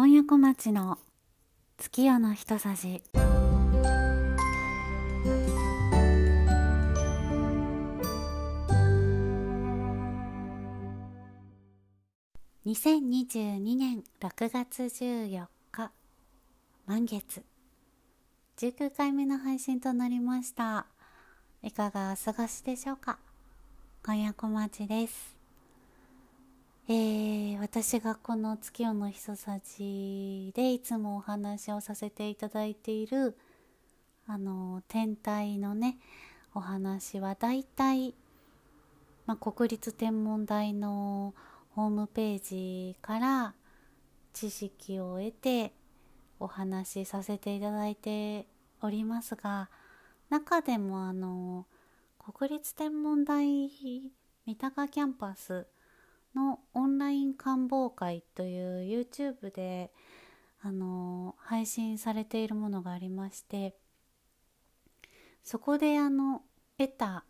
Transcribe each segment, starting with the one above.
今夜小町の月夜の一さじ。2022年6月14日満月。19回目の配信となりました。いかがお過ごしでしょうか？今夜小町です。えー、私がこの月夜のひそさじでいつもお話をさせていただいているあの天体のねお話はだいたい、まあ、国立天文台のホームページから知識を得てお話しさせていただいておりますが中でもあの国立天文台三鷹キャンパスのオンライン観望会という YouTube であの配信されているものがありましてそこであの得た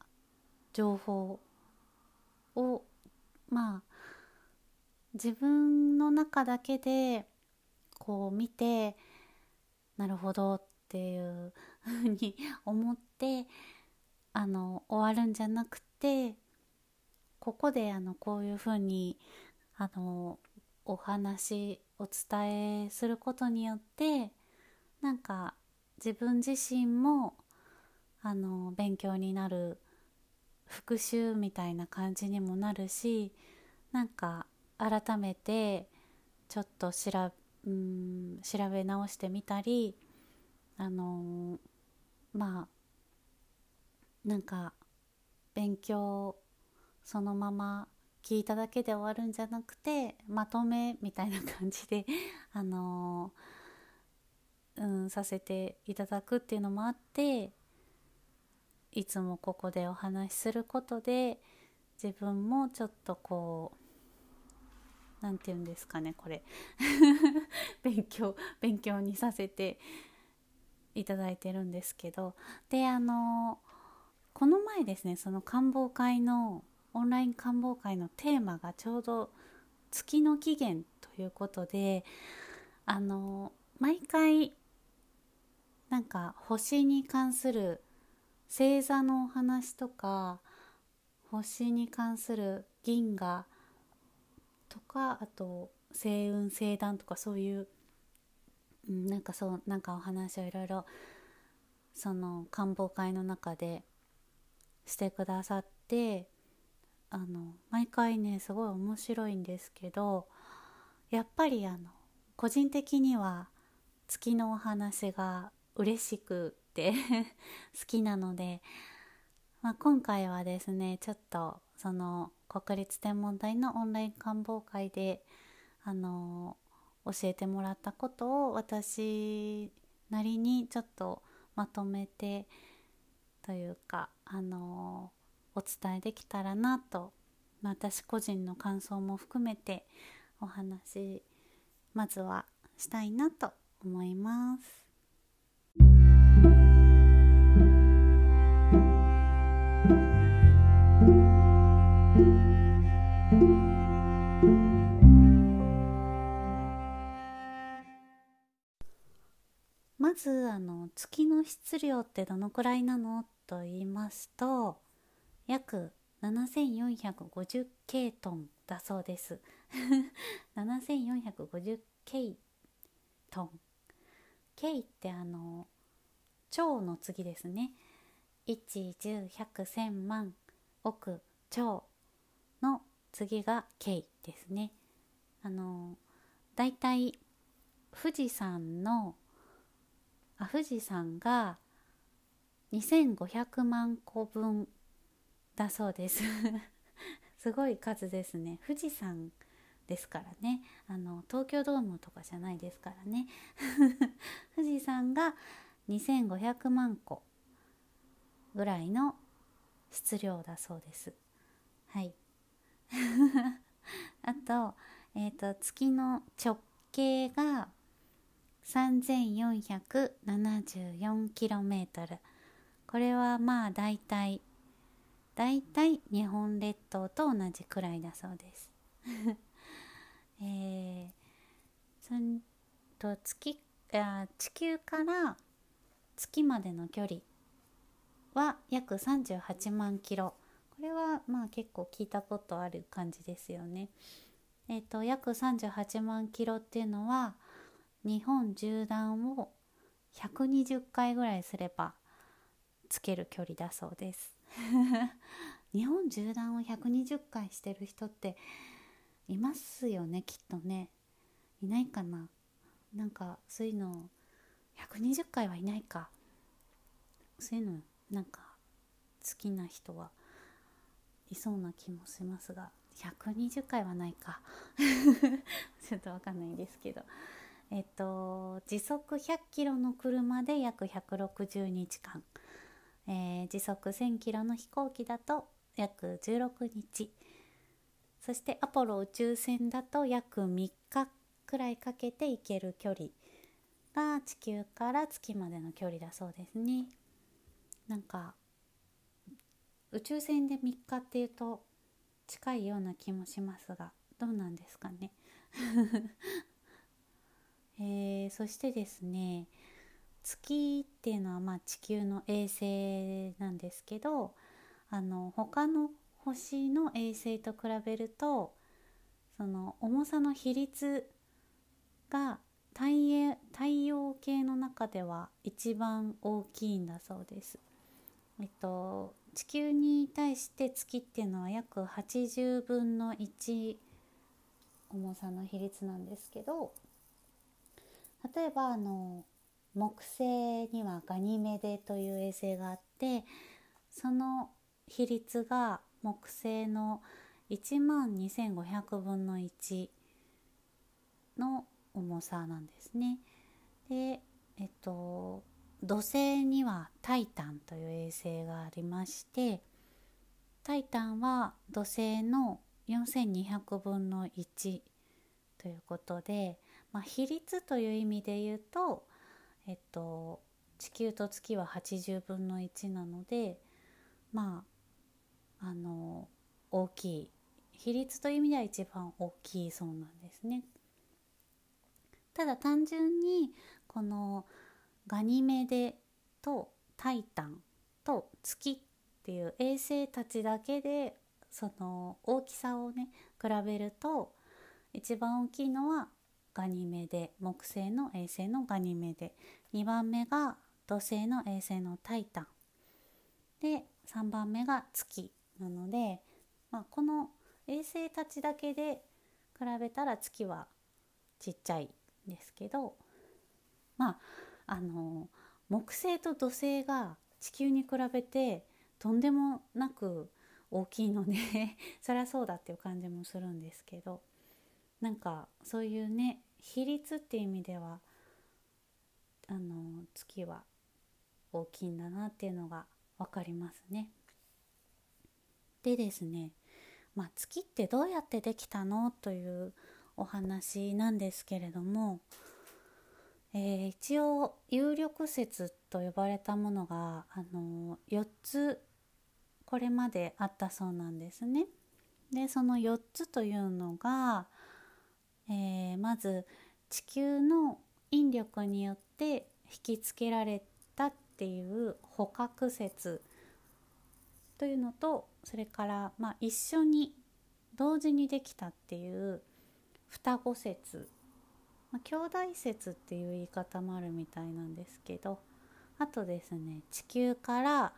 情報をまあ自分の中だけでこう見てなるほどっていうふうに思ってあの終わるんじゃなくてここであのこういうふうにあのお話お伝えすることによってなんか自分自身もあの勉強になる復習みたいな感じにもなるしなんか改めてちょっとしらうん調べ直してみたりあのまあなんか勉強そのまま聞いただけで終わるんじゃなくてまとめみたいな感じで あのうん、させていただくっていうのもあっていつもここでお話しすることで自分もちょっとこう何て言うんですかねこれ。勉強勉強にさせていただいてるんですけど。であのこの前ですねその官房会のオンライン官房会のテーマがちょうど月の起源ということであの毎回なんか星に関する星座のお話とか星に関する銀河とかあと星雲星団とかそういう、うん、なんかそうなんかお話をいろいろその官房会の中でしてくださってあの毎回ねすごい面白いんですけどやっぱりあの個人的には月のお話が嬉しくて 好きなので、まあ、今回はですねちょっとその国立天文台のオンライン観望会であの教えてもらったことを私なりにちょっとまとめてというかあのお伝えできたらなと、まあ、私個人の感想も含めてお話まずはしたいなと思います。まずあの月の質量ってどのくらいなの？と言いますと約7450ケイトンだそうです。7450ケイトン。ケイってあの超の次ですね。110100100万億超の次がケイですね。あのだいたい富士山のあ富士山が2500万個分だそうです。すごい数ですね。富士山ですからね。あの東京ドームとかじゃないですからね。富士山が2500万個ぐらいの質量だそうです。はい。あと,、えーと、と月の直径が 3474km これはまあだいたいだいたい日本列島と同じくらいだそうです。えー、と月あ地球から月までの距離は約38万キロこれはまあ結構聞いたことある感じですよね。えっ、と約38万キロっていうのは日本縦断を120回ぐらいすればつける距離だそうです 日本縦断を120回してる人っていますよねきっとね。いないかな。なんかそういうの120回はいないか。そういうのなんか好きな人はいそうな気もしますが120回はないか。ちょっとわかんないんですけど。えっと時速100キロの車で約160日間、えー、時速1000キロの飛行機だと約16日そしてアポロ宇宙船だと約3日くらいかけて行ける距離が地球から月までの距離だそうですね。なんか宇宙船で3日っていうと近いような気もしますがどうなんですかね。えー、そしてですね月っていうのはまあ地球の衛星なんですけどあの他の星の衛星と比べるとその重さの比率が太陽系の中では一番大きいんだそうです。えっと、地球に対して月っていうのは約80分の1重さの比率なんですけど例えばあの木星にはガニメデという衛星があってその比率が木星の1万2500分の1の重さなんですね。でえっと土星にはタイタンという衛星がありましてタイタンは土星の4200分の1ということで、まあ、比率という意味で言うと、えっと、地球と月は80分の1なのでまああの大きい比率という意味では一番大きいそうなんですね。ただ単純にこのガニメデとタイタンと月っていう衛星たちだけでその大きさをね比べると一番大きいのはガニメデ木星の衛星のガニメデ2番目が土星の衛星のタイタン。で3番目が月なので、まあ、この衛星たちだけで比べたら月はちっちゃいんですけどまああの木星と土星が地球に比べてとんでもなく大きいので そりゃそうだっていう感じもするんですけどなんかそういうね比率っていう意味ではあの月は大きいんだなっていうのが分かりますね。でですね、まあ、月ってどうやってできたのというお話なんですけれども、えー、一応有力説と呼ばれたものが、あの4つこれまであったそうなんですね。でその4つというのが、えー、まず地球の引力によって引きつけられたっていう捕獲説というのとそれから、まあ、一緒に同時にできたっていう双子説、まあ、兄弟説っていう言い方もあるみたいなんですけどあとですね地球から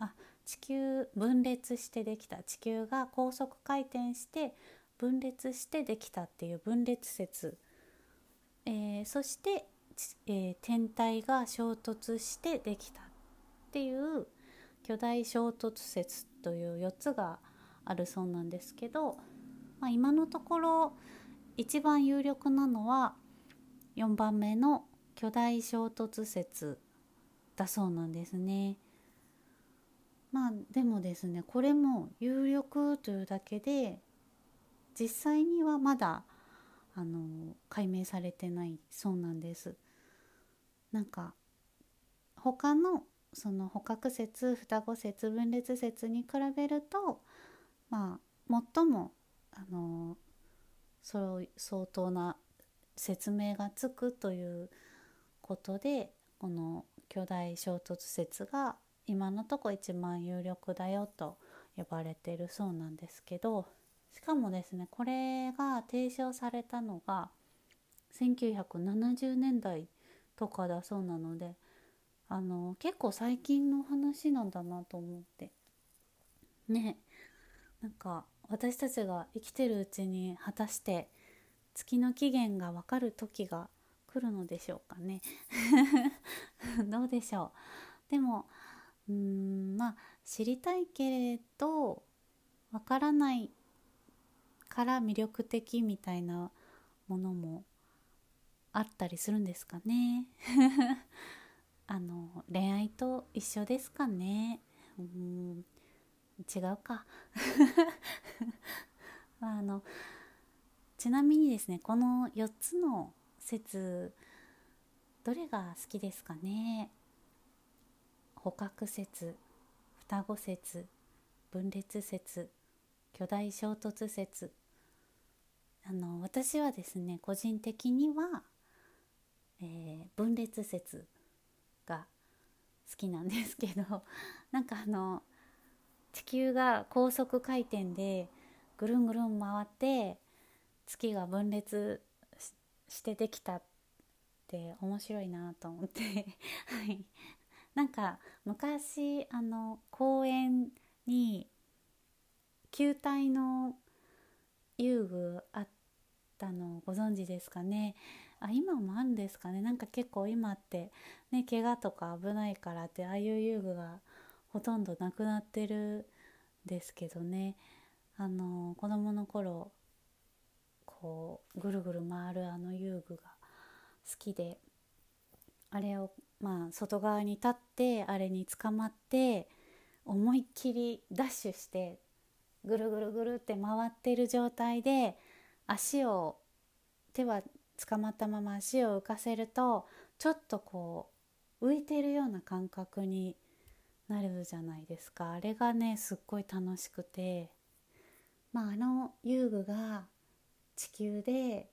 あ地球分裂してできた地球が高速回転して分裂してできたっていう分裂説、えー、そして、えー、天体が衝突してできたっていう巨大衝突説という4つがあるそうなんですけど、まあ、今のところ一番有力なのは4番目の巨大衝突説だそうなんですね。まあでもですねこれも有力というだけで実際にはまだあの解明されてないそうなんです。なんか他のその捕獲説双子説分裂説に比べるとまあ最もあのそう相当な説明がつくということでこの巨大衝突説が今のとこ一番有力だよと呼ばれてるそうなんですけどしかもですねこれが提唱されたのが1970年代とかだそうなのであの結構最近の話なんだなと思って。ね。なんか私たちが生きてるうちに果たして月の起源が分かる時が来るのでしょうかね。どうでしょう。でもうーんまあ知りたいけれど分からないから魅力的みたいなものもあったりするんですかね。あの恋愛と一緒ですかね。うん違うか。あのちなみにですねこの4つの説どれが好きですかね。捕獲説双子説分裂説巨大衝突説。あの私はですね個人的には、えー、分裂説が好きなんですけど なんかあの地球が高速回転でぐるんぐるん回って月が分裂してできたって面白いなと思って。はい。なんか昔あの公園に球体の遊具あったのご存知ですかね？あ今もあるんですかね。なんか結構今ってね怪我とか危ないからってああいう遊具がほとんどなくなってるんですけどね。あの子供の頃こうぐるぐる回るあの遊具が好きであれをまあ外側に立ってあれに捕まって思いっきりダッシュしてぐるぐるぐるって回ってる状態で足を手は捕まったまま足を浮かせるとちょっとこう浮いてるような感覚になるじゃないですか。あれがねすっごい楽しくて。まああの遊具が地球で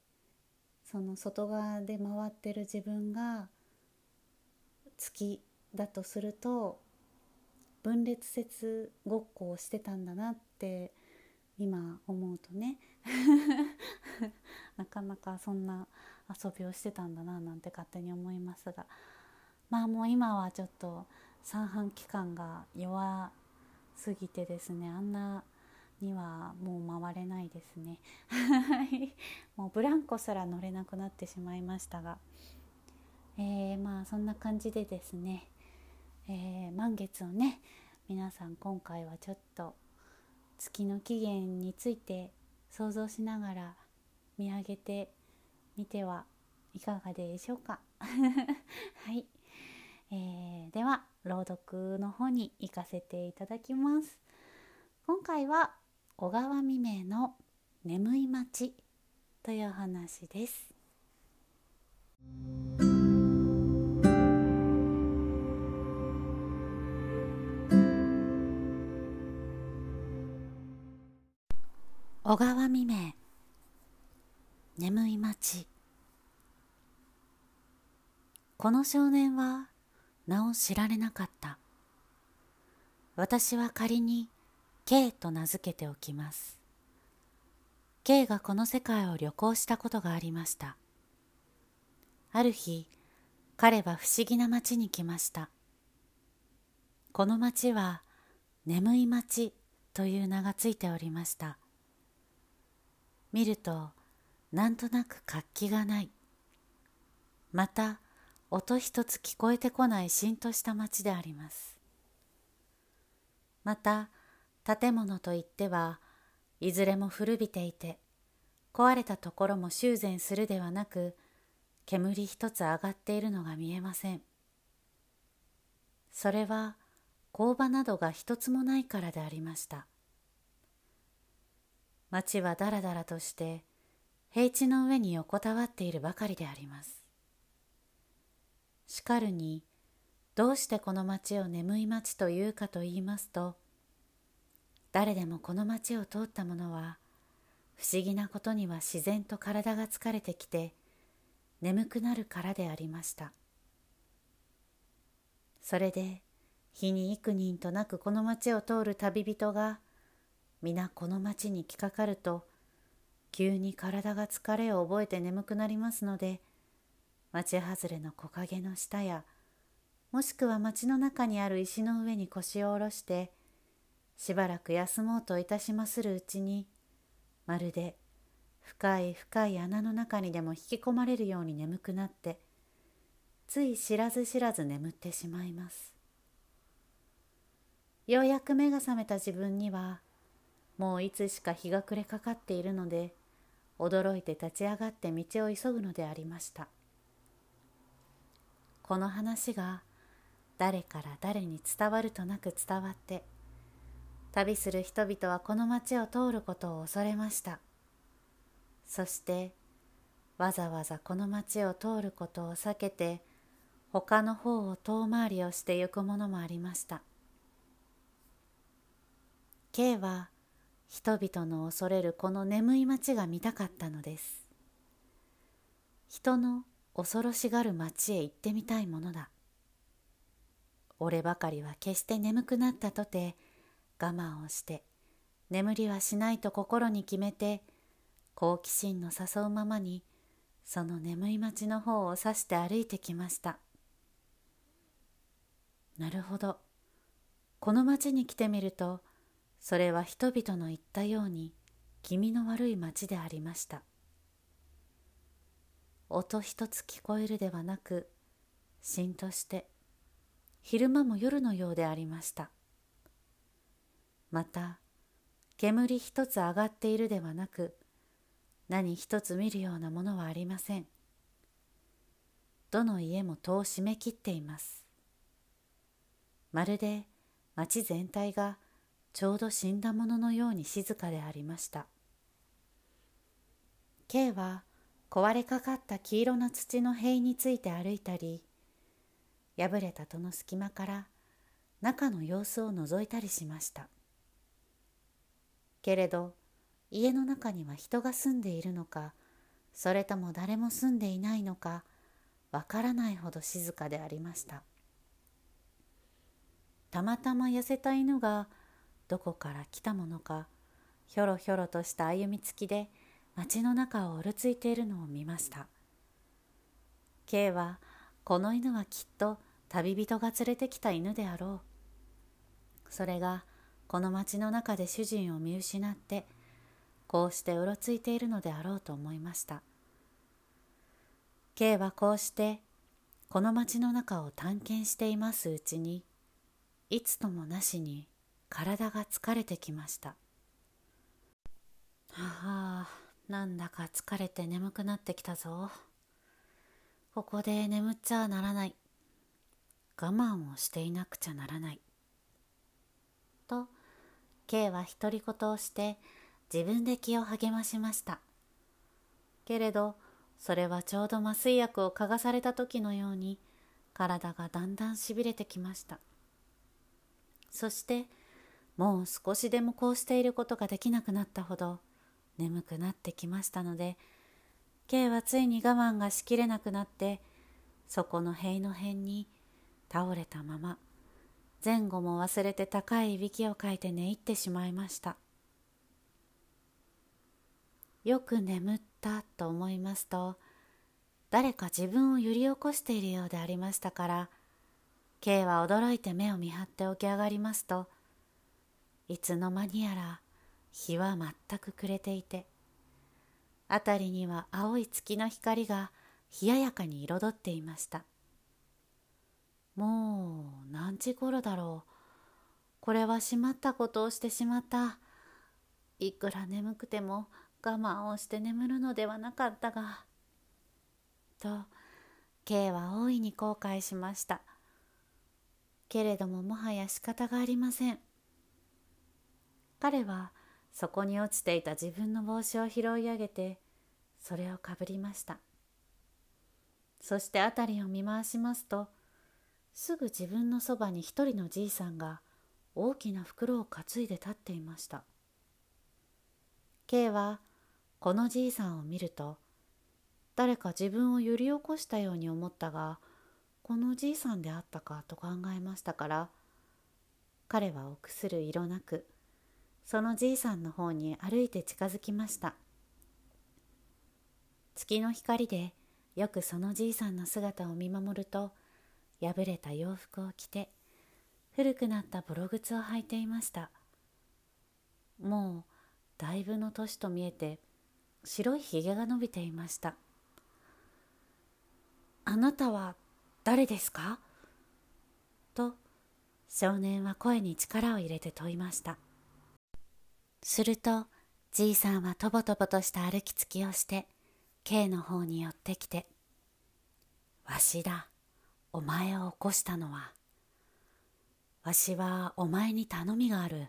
その外側で回ってる自分が月だとすると分裂説ごっこをしてたんだなって今思うとね。なかなかそんな遊びをしてたんだななんて勝手に思いますが。まあもう今はちょっと三半規管が弱すぎてですね。あんなにはもう回れないですね。もうブランコすら乗れなくなってしまいましたが、えー、まあそんな感じでですね、えー、満月をね皆さん今回はちょっと月の起源について想像しながら見上げてみてはいかがでしょうか。はい、えー、では朗読の方に行かせていただきます。今回は小川未明の眠い町という話です。小川未明。眠い町この少年は名を知られなかった。私は仮に K と名付けておきます。K がこの世界を旅行したことがありました。ある日彼は不思議な町に来ました。この町は眠い町という名がついておりました。見るとなんとなく活気がない。また音一つ聞こえてこないしんとした町であります。また建物といってはいずれも古びていて壊れたところも修繕するではなく煙一つ上がっているのが見えません。それは工場などが一つもないからでありました。町はだらだらとして平地の上に横たわっているばかりであります。しかるにどうしてこの町を眠い町というかと言いますと誰でもこの町を通った者は不思議なことには自然と体が疲れてきて眠くなるからでありました。それで日に幾人となくこの町を通る旅人が皆この町に来かかると急に体が疲れを覚えて眠くなりますので町外れの木陰の下やもしくは町の中にある石の上に腰を下ろしてしばらく休もうといたしまするうちにまるで深い深い穴の中にでも引き込まれるように眠くなってつい知らず知らず眠ってしまいます。ようやく目が覚めた自分にはもういつしか日が暮れかかっているので驚いて立ち上がって道を急ぐのでありました。この話が誰から誰に伝わるとなく伝わって旅する人々はこの町を通ることを恐れました。そしてわざわざこの町を通ることを避けて他の方を遠回りをして行くものもありました。K は人々の恐れるこの眠い町が見たかったのです。人の恐ろしがる町へ行ってみたいものだ。俺ばかりは決して眠くなったとて我慢をして眠りはしないと心に決めて好奇心の誘うままにその眠い町の方を指して歩いてきました。なるほど。この町に来てみるとそれは人々の言ったように気味の悪い町でありました。音一つ聞こえるではなくしんとして昼間も夜のようでありました。また煙一つ上がっているではなく何一つ見るようなものはありません。どの家も戸を閉め切っています。まるで町全体がちょうど死んだもののように静かでありました。K は壊れかかった黄色な土の塀について歩いたり破れた戸の隙間から中の様子を覗いたりしました。けれど家の中には人が住んでいるのかそれとも誰も住んでいないのかわからないほど静かでありました。たまたま痩せた犬がどこから来たものかひょろひょろとした歩みつきで街の中をうろついているのを見ました。K はこの犬はきっと旅人が連れてきた犬であろう。それがこの町の中で主人を見失ってこうしてうろついているのであろうと思いました。K はこうしてこの町の中を探検していますうちにいつともなしに体が疲れてきました。はあなんだか疲れて眠くなってきたぞ。ここで眠っちゃならない。我慢をしていなくちゃならない。と K は独り言をして自分で気を励ましました。けれどそれはちょうど麻酔薬を嗅がされた時のように体がだんだんしびれてきました。そしてもう少しでもこうしていることができなくなったほど眠くなってきましたので K はついに我慢がしきれなくなってそこの塀の辺に倒れたまま前後も忘れて高いいびきをかいて寝入ってしまいました。よく眠ったと思いますと誰か自分を揺り起こしているようでありましたから K は驚いて目を見張って起き上がりますといつの間にやら日は全く暮れていて辺りには青い月の光が冷ややかに彩っていました。もう何時頃だろう。これはしまったことをしてしまった。いくら眠くても我慢をして眠るのではなかったが。と K は大いに後悔しました。けれどももはや仕方がありません。彼はそこに落ちていた自分の帽子を拾い上げてそれをかぶりました。そして辺りを見回しますとすぐ自分のそばに一人のじいさんが大きな袋を担いで立っていました。K はこのじいさんを見ると誰か自分を揺り起こしたように思ったがこのじいさんであったかと考えましたから彼は臆する色なくそのじいさんの方に歩いて近づきました。月の光でよくそのじいさんの姿を見守ると破れた洋服を着て古くなったボロ靴を履いていました。もうだいぶの年と見えて白いひげが伸びていましたあなたは誰ですか？と少年は声に力を入れて問いました。するとじいさんはとぼとぼとした歩きつきをして K の方に寄ってきて「わしだお前を起こしたのはわしはお前に頼みがある。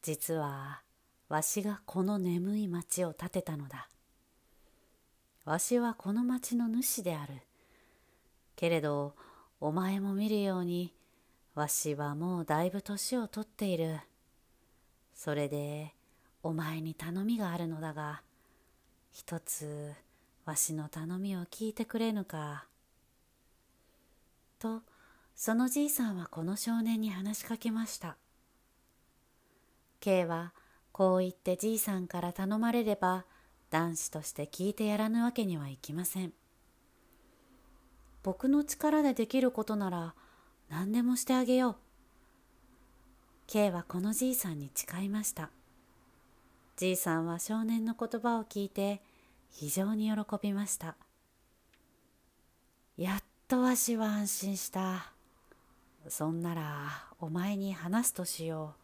実はわしがこの眠い町を建てたのだ。わしはこの町の主である。けれどお前も見るようにわしはもうだいぶ年をとっている。それでお前に頼みがあるのだが一つわしの頼みを聞いてくれぬか？とそのじいさんはこの少年に話しかけました。K はこう言ってじいさんから頼まれれば男子として聞いてやらぬわけにはいきません。僕の力でできることなら何でもしてあげよう。K はこのじいさんに誓いました。じいさんは少年の言葉を聞いて非常に喜びました。やっとわしは安心した。そんならお前に話すとしよ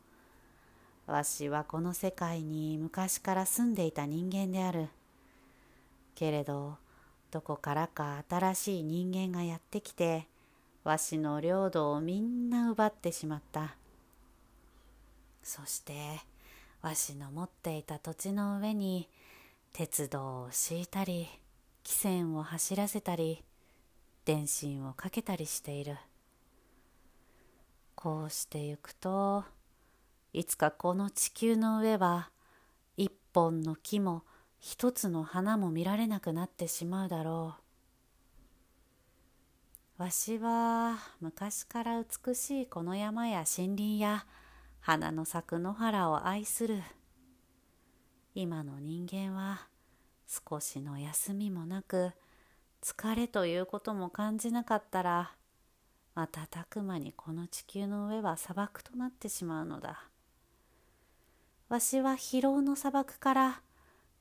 う。わしはこの世界に昔から住んでいた人間である。けれどどこからか新しい人間がやってきてわしの領土をみんな奪ってしまった。そしてわしの持っていた土地の上に鉄道を敷いたり汽船を走らせたり電信をかけたりしている。こうしてゆくといつかこの地球の上は一本の木も一つの花も見られなくなってしまうだろう。わしは昔から美しいこの山や森林や花の咲く野原を愛する。今の人間は少しの休みもなく疲れということも感じなかったら瞬く間にこの地球の上は砂漠となってしまうのだ。わしは疲労の砂漠から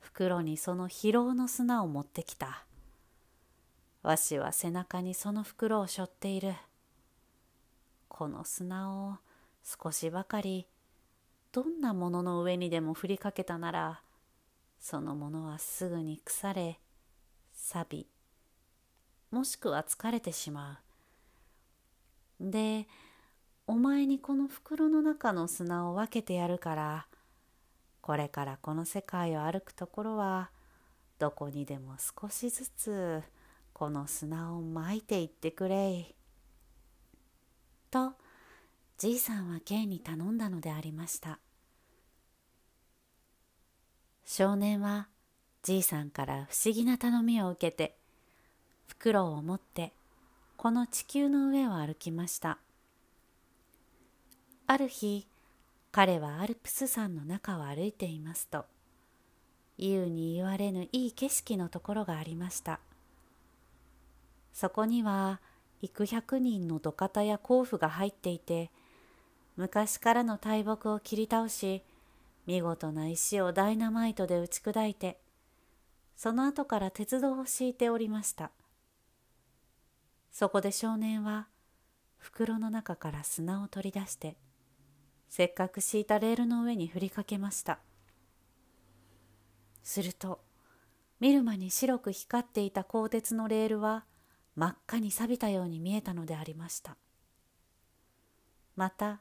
袋にその疲労の砂を持ってきた。わしは背中にその袋を背負っている。この砂を少しばかりどんなものの上にでも振りかけたならそのものはすぐに腐れ錆びもしくは疲れてしまうでお前にこの袋の中の砂を分けてやるからこれからこの世界を歩くところはどこにでも少しずつこの砂をまいていってくれい。とじいさんは K に頼んだのでありました。少年はじいさんから不思議な頼みを受けて袋を持ってこの地球の上を歩きましたある日彼はアルプス山の中を歩いていますと言うに言われぬいい景色のところがありましたそこには幾百人の土方や甲府が入っていて昔からの大木を切り倒し見事な石をダイナマイトで打ち砕いてその後から鉄道を敷いておりました。そこで少年は袋の中から砂を取り出してせっかく敷いたレールの上に振りかけました。すると見る間に白く光っていた鋼鉄のレールは真っ赤に錆びたように見えたのでありました。また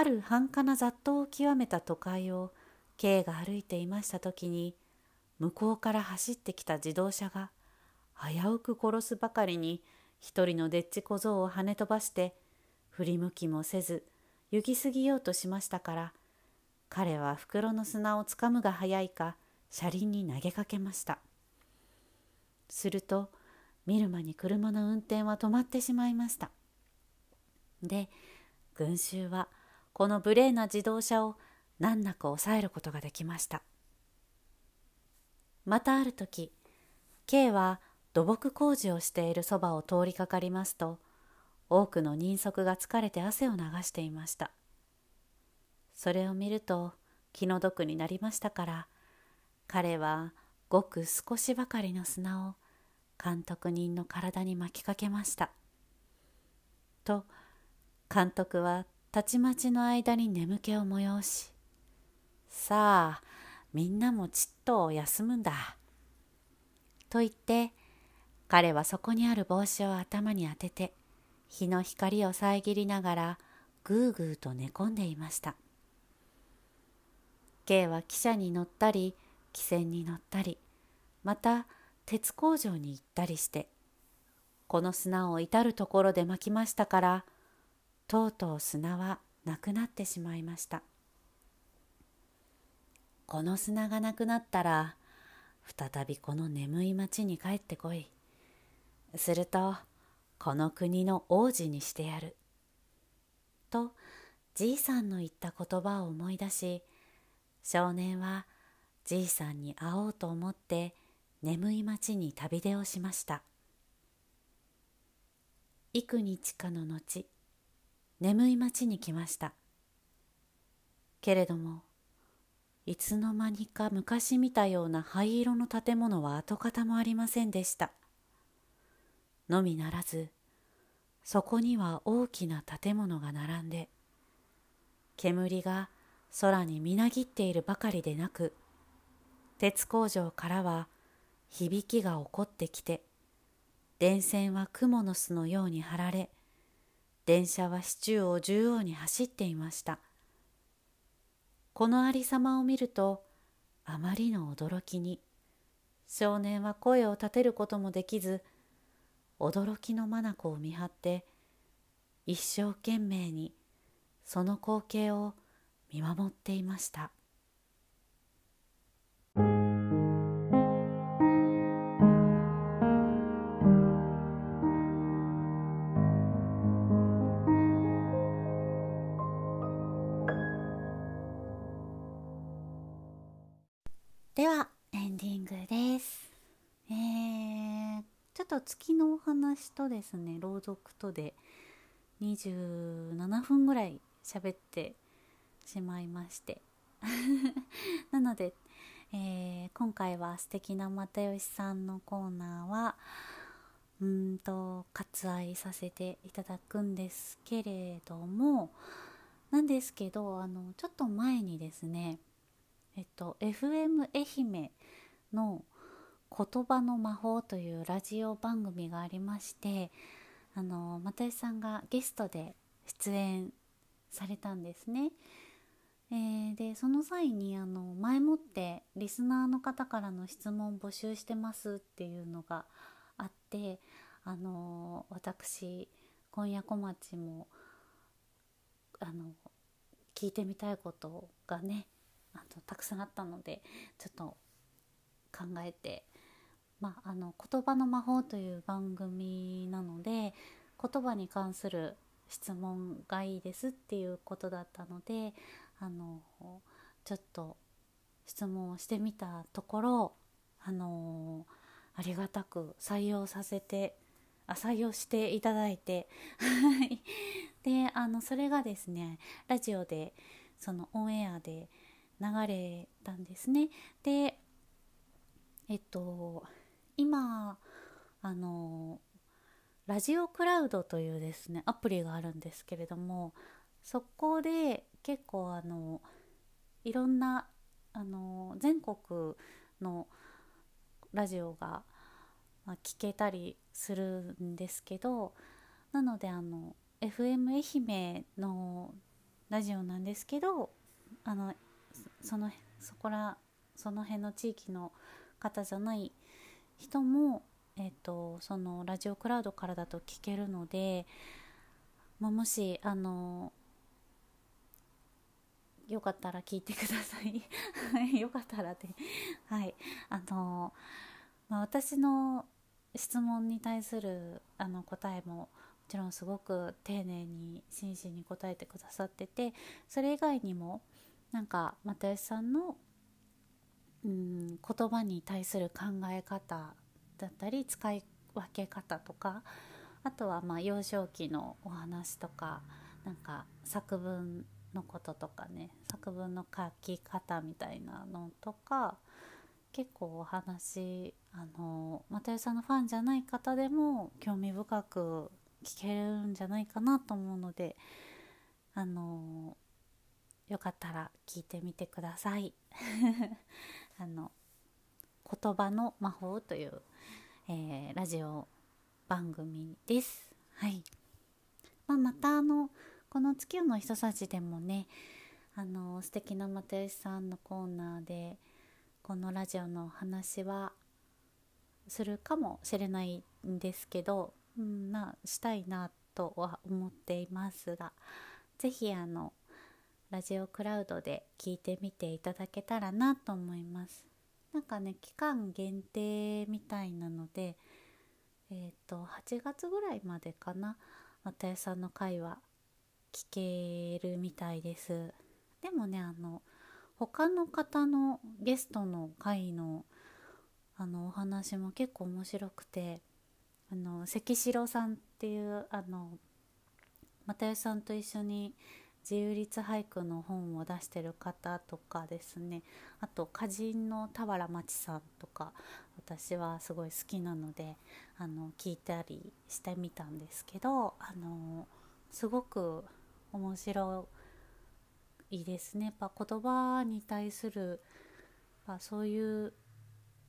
ある繁華な雑踏を極めた都会を K が歩いていました時に向こうから走ってきた自動車が危うく殺すばかりに一人のでっち小僧を跳ね飛ばして振り向きもせず行き過ぎようとしましたから彼は袋の砂をつかむが早いか車輪に投げかけました。すると見る間に車の運転は止まってしまいました。で群衆はこの無礼な自動車を難なく抑えることができました。またある時 K は土木工事をしているそばを通りかかりますと多くの人足が疲れて汗を流していました。それを見ると気の毒になりましたから彼はごく少しばかりの砂を監督人の体に巻きかけました。と監督はたちまちの間に眠気を催しさあみんなもちっと休むんだ。と言って彼はそこにある帽子を頭に当てて日の光を遮りながらぐーぐーと寝込んでいました。K は汽車に乗ったり汽船に乗ったりまた鉄工場に行ったりしてこの砂を至る所で巻きましたからとうとう砂はなくなってしまいました。この砂がなくなったら再びこの眠い町に帰ってこい。するとこの国の王子にしてやる。とじいさんの言った言葉を思い出し少年はじいさんに会おうと思って眠い町に旅出をしました。幾日かの後眠い町に来ました。けれどもいつの間にか昔見たような灰色の建物は跡形もありませんでした。のみならずそこには大きな建物が並んで煙が空にみなぎっているばかりでなく鉄工場からは響きが起こってきて電線は蜘蛛の巣のように張られ電車は市中を縦横に走っていました。このありさまを見るとあまりの驚きに少年は声を立てることもできず驚きの眼を見張って一生懸命にその光景を見守っていました。月のお話とですね朗読とで27分ぐらい喋ってしまいまして。なので、えー、今回は素敵な又吉さんのコーナーはうんと割愛させていただくんですけれどもなんですけどあのちょっと前にですねえっと FM 愛媛の言葉の魔法というラジオ番組がありましてあの又吉さんがゲストで出演されたんですね。えー、でその際にあの前もってリスナーの方からの質問募集してますっていうのがあってあの私今夜小町もあの聞いてみたいことがねあとたくさんあったのでちょっと考えて、まあ、あの言葉の魔法という番組なので言葉に関する質問がいいですっていうことだったのであのちょっと質問をしてみたところあのありがたく採用させてあ採用していただいてであのそれがですねラジオでそのオンエアで流れたんですね。でえっと今あのラジオクラウドというですねアプリがあるんですけれどもそこで結構あのいろんなあの全国のラジオが、まあ、聞けたりするんですけどなのであの FM 愛媛のラジオなんですけどあのそのそこらその辺の地域の方じゃない人も、えーと、そのラジオクラウドからだと聞けるので、まあ、もしあのよかったら聞いてください。よかったらではい。あの、まあ、私の質問に対するあの答えももちろんすごく丁寧に真摯に答えてくださっててそれ以外にもなんか又吉さんのうん言葉に対する考え方だったり使い分け方とかあとはまあ幼少期のお話とかなんか作文のこととかね作文の書き方みたいなのとか結構お話あの又吉さんのファンじゃない方でも興味深く聞けるんじゃないかなと思うのであのよかったら聞いてみてください。あの言葉の魔法という、えー、ラジオ番組です。はい、まあ、またあのこの月夜の人さちでもねあの素敵な又吉さんのコーナーでこのラジオの話はするかもしれないんですけど、うん、なしたいなとは思っていますが是非あのラジオクラウドで聞いてみていただけたらなと思います。なんかね期間限定みたいなのでえっ、ー、と8月ぐらいまでかな。又吉さんの回は聞けるみたいです。でもねあの他の方のゲストの回のあのお話も結構面白くてあの関城さんっていうあの又吉さんと一緒に自由律俳句の本を出してる方とかですね。あと歌人の俵町さんとか私はすごい好きなのであの聞いたりしてみたんですけどあのすごく面白いですね。やっぱ言葉に対するやそういう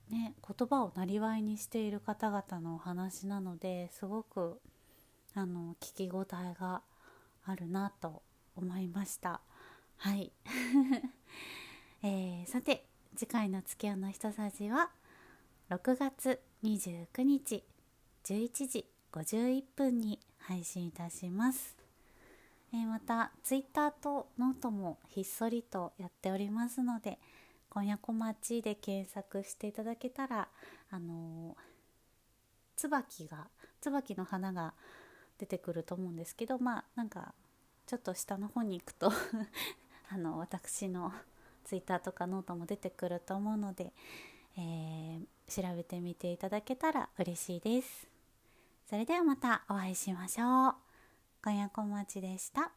ね言葉をなりわいにしている方々のお話なのですごくあの聞き応えがあるなと思いました。はい、えー、さて次回の月夜の人さじは6月29日11時51分に配信いたします。えー、またツイッターとノートもひっそりとやっておりますので「今夜小町」で検索していただけたらあのー、椿が椿の花が出てくると思うんですけどまあなんかちょっと下の方に行くと あの私のツイッターとかノートも出てくると思うので、えー、調べてみていただけたら嬉しいです。それではまたお会いしましょう。今夜こまちでした。